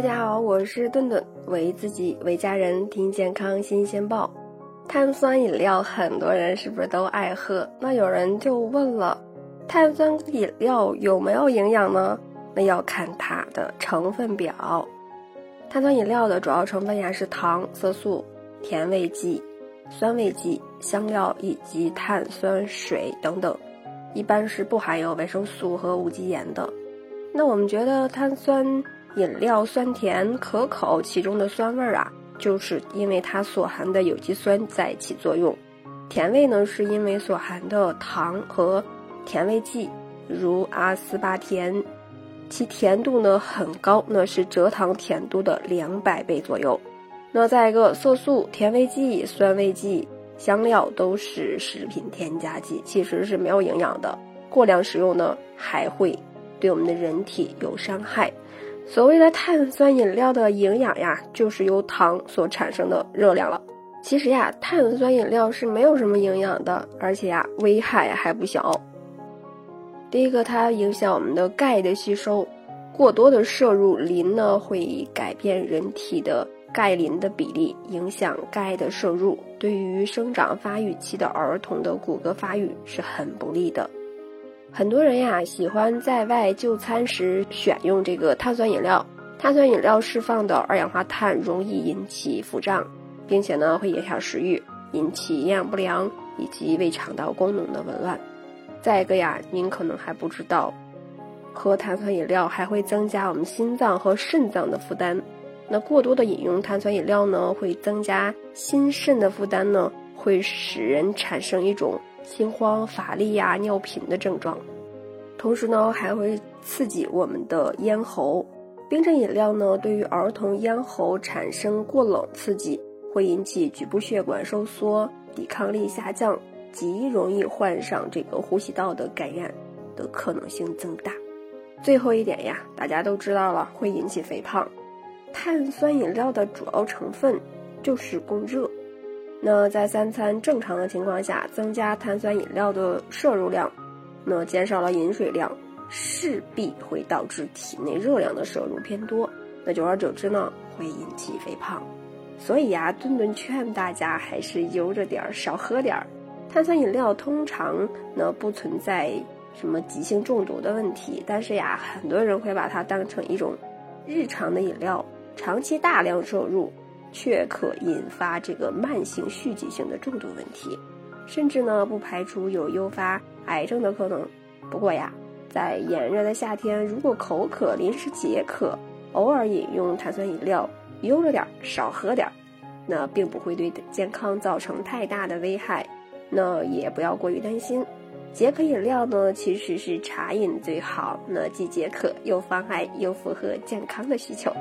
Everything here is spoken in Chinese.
大家好，我是顿顿，为自己为家人听健康新鲜报。碳酸饮料很多人是不是都爱喝？那有人就问了，碳酸饮料有没有营养呢？那要看它的成分表。碳酸饮料的主要成分呀是糖、色素、甜味剂、酸味剂、香料以及碳酸水等等，一般是不含有维生素和无机盐的。那我们觉得碳酸饮料酸甜可口，其中的酸味儿啊，就是因为它所含的有机酸在起作用；甜味呢，是因为所含的糖和甜味剂，如阿斯巴甜，其甜度呢很高，那是蔗糖甜度的两百倍左右。那再一个，色素、甜味剂、酸味剂、香料都是食品添加剂，其实是没有营养的。过量食用呢，还会。对我们的人体有伤害。所谓的碳酸饮料的营养呀，就是由糖所产生的热量了。其实呀，碳酸饮料是没有什么营养的，而且呀，危害还不小。第一个，它影响我们的钙的吸收，过多的摄入磷呢，会改变人体的钙磷的比例，影响钙的摄入，对于生长发育期的儿童的骨骼发育是很不利的。很多人呀喜欢在外就餐时选用这个碳酸饮料，碳酸饮料释放的二氧化碳容易引起腹胀，并且呢会影响食欲，引起营养不良以及胃肠道功能的紊乱。再一个呀，您可能还不知道，喝碳酸饮料还会增加我们心脏和肾脏的负担。那过多的饮用碳酸饮料呢，会增加心肾的负担呢，会使人产生一种。心慌、乏力呀、尿频的症状，同时呢还会刺激我们的咽喉。冰镇饮料呢，对于儿童咽喉产生过冷刺激，会引起局部血管收缩、抵抗力下降，极容易患上这个呼吸道的感染的可能性增大。最后一点呀，大家都知道了，会引起肥胖。碳酸饮料的主要成分就是供热。那在三餐正常的情况下，增加碳酸饮料的摄入量，那减少了饮水量，势必会导致体内热量的摄入偏多，那久而久之呢，会引起肥胖。所以呀，顿顿劝大家还是悠着点儿，少喝点儿。碳酸饮料通常呢不存在什么急性中毒的问题，但是呀，很多人会把它当成一种日常的饮料，长期大量摄入。却可引发这个慢性蓄积性的重度问题，甚至呢不排除有诱发癌症的可能。不过呀，在炎热的夏天，如果口渴临时解渴，偶尔饮用碳酸饮料，悠着点儿，少喝点儿，那并不会对健康造成太大的危害。那也不要过于担心。解渴饮料呢，其实是茶饮最好，那既解渴又防癌又符合健康的需求。